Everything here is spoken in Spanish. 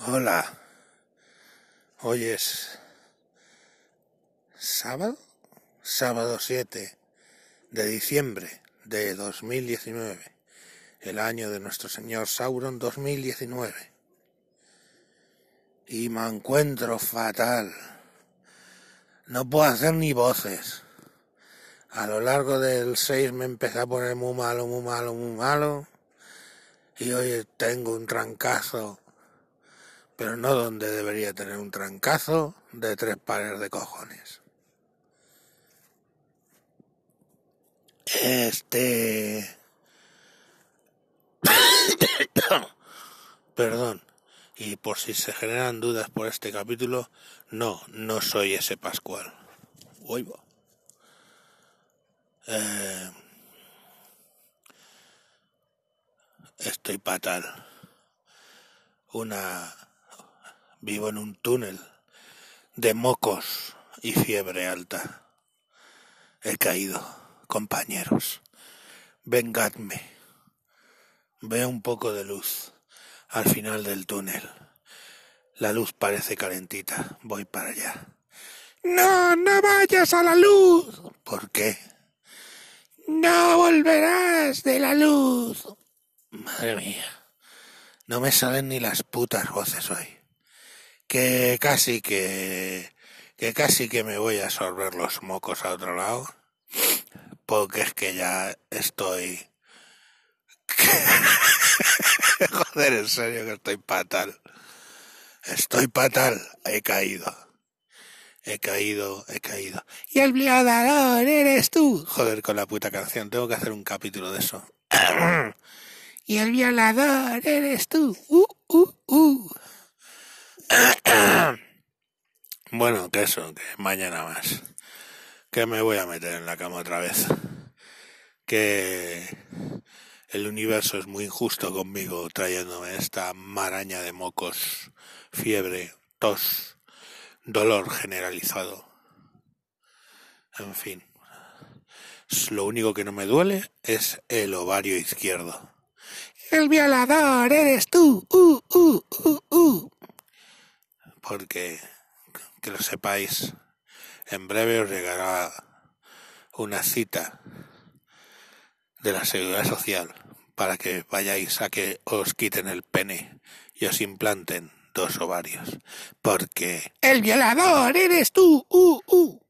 Hola. Hoy es sábado, sábado 7 de diciembre de 2019, el año de nuestro señor Sauron 2019. Y me encuentro fatal. No puedo hacer ni voces. A lo largo del 6 me empecé a poner muy malo, muy malo, muy malo. Y hoy tengo un trancazo pero no donde debería tener un trancazo de tres pares de cojones. Este... Perdón. Y por si se generan dudas por este capítulo, no, no soy ese Pascual. Oigo. Eh, estoy fatal. Una Vivo en un túnel de mocos y fiebre alta. He caído, compañeros. Vengadme. Veo un poco de luz al final del túnel. La luz parece calentita. Voy para allá. No, no vayas a la luz. ¿Por qué? No volverás de la luz. Madre mía. No me salen ni las putas voces hoy que casi que que casi que me voy a sorber los mocos a otro lado porque es que ya estoy joder en serio que estoy fatal. Estoy fatal. He caído. He caído he caído. Y el violador eres tú joder con la puta canción. Tengo que hacer un capítulo de eso. Y el violador eres tú uh, uh, uh. Bueno, que eso, que mañana más. Que me voy a meter en la cama otra vez. Que el universo es muy injusto conmigo trayéndome esta maraña de mocos, fiebre, tos, dolor generalizado. En fin. Lo único que no me duele es el ovario izquierdo. El violador eres tú. Uh, uh, uh, porque que lo sepáis, en breve os llegará una cita de la seguridad social para que vayáis a que os quiten el pene y os implanten dos ovarios, porque el violador eres tú. Uh, uh.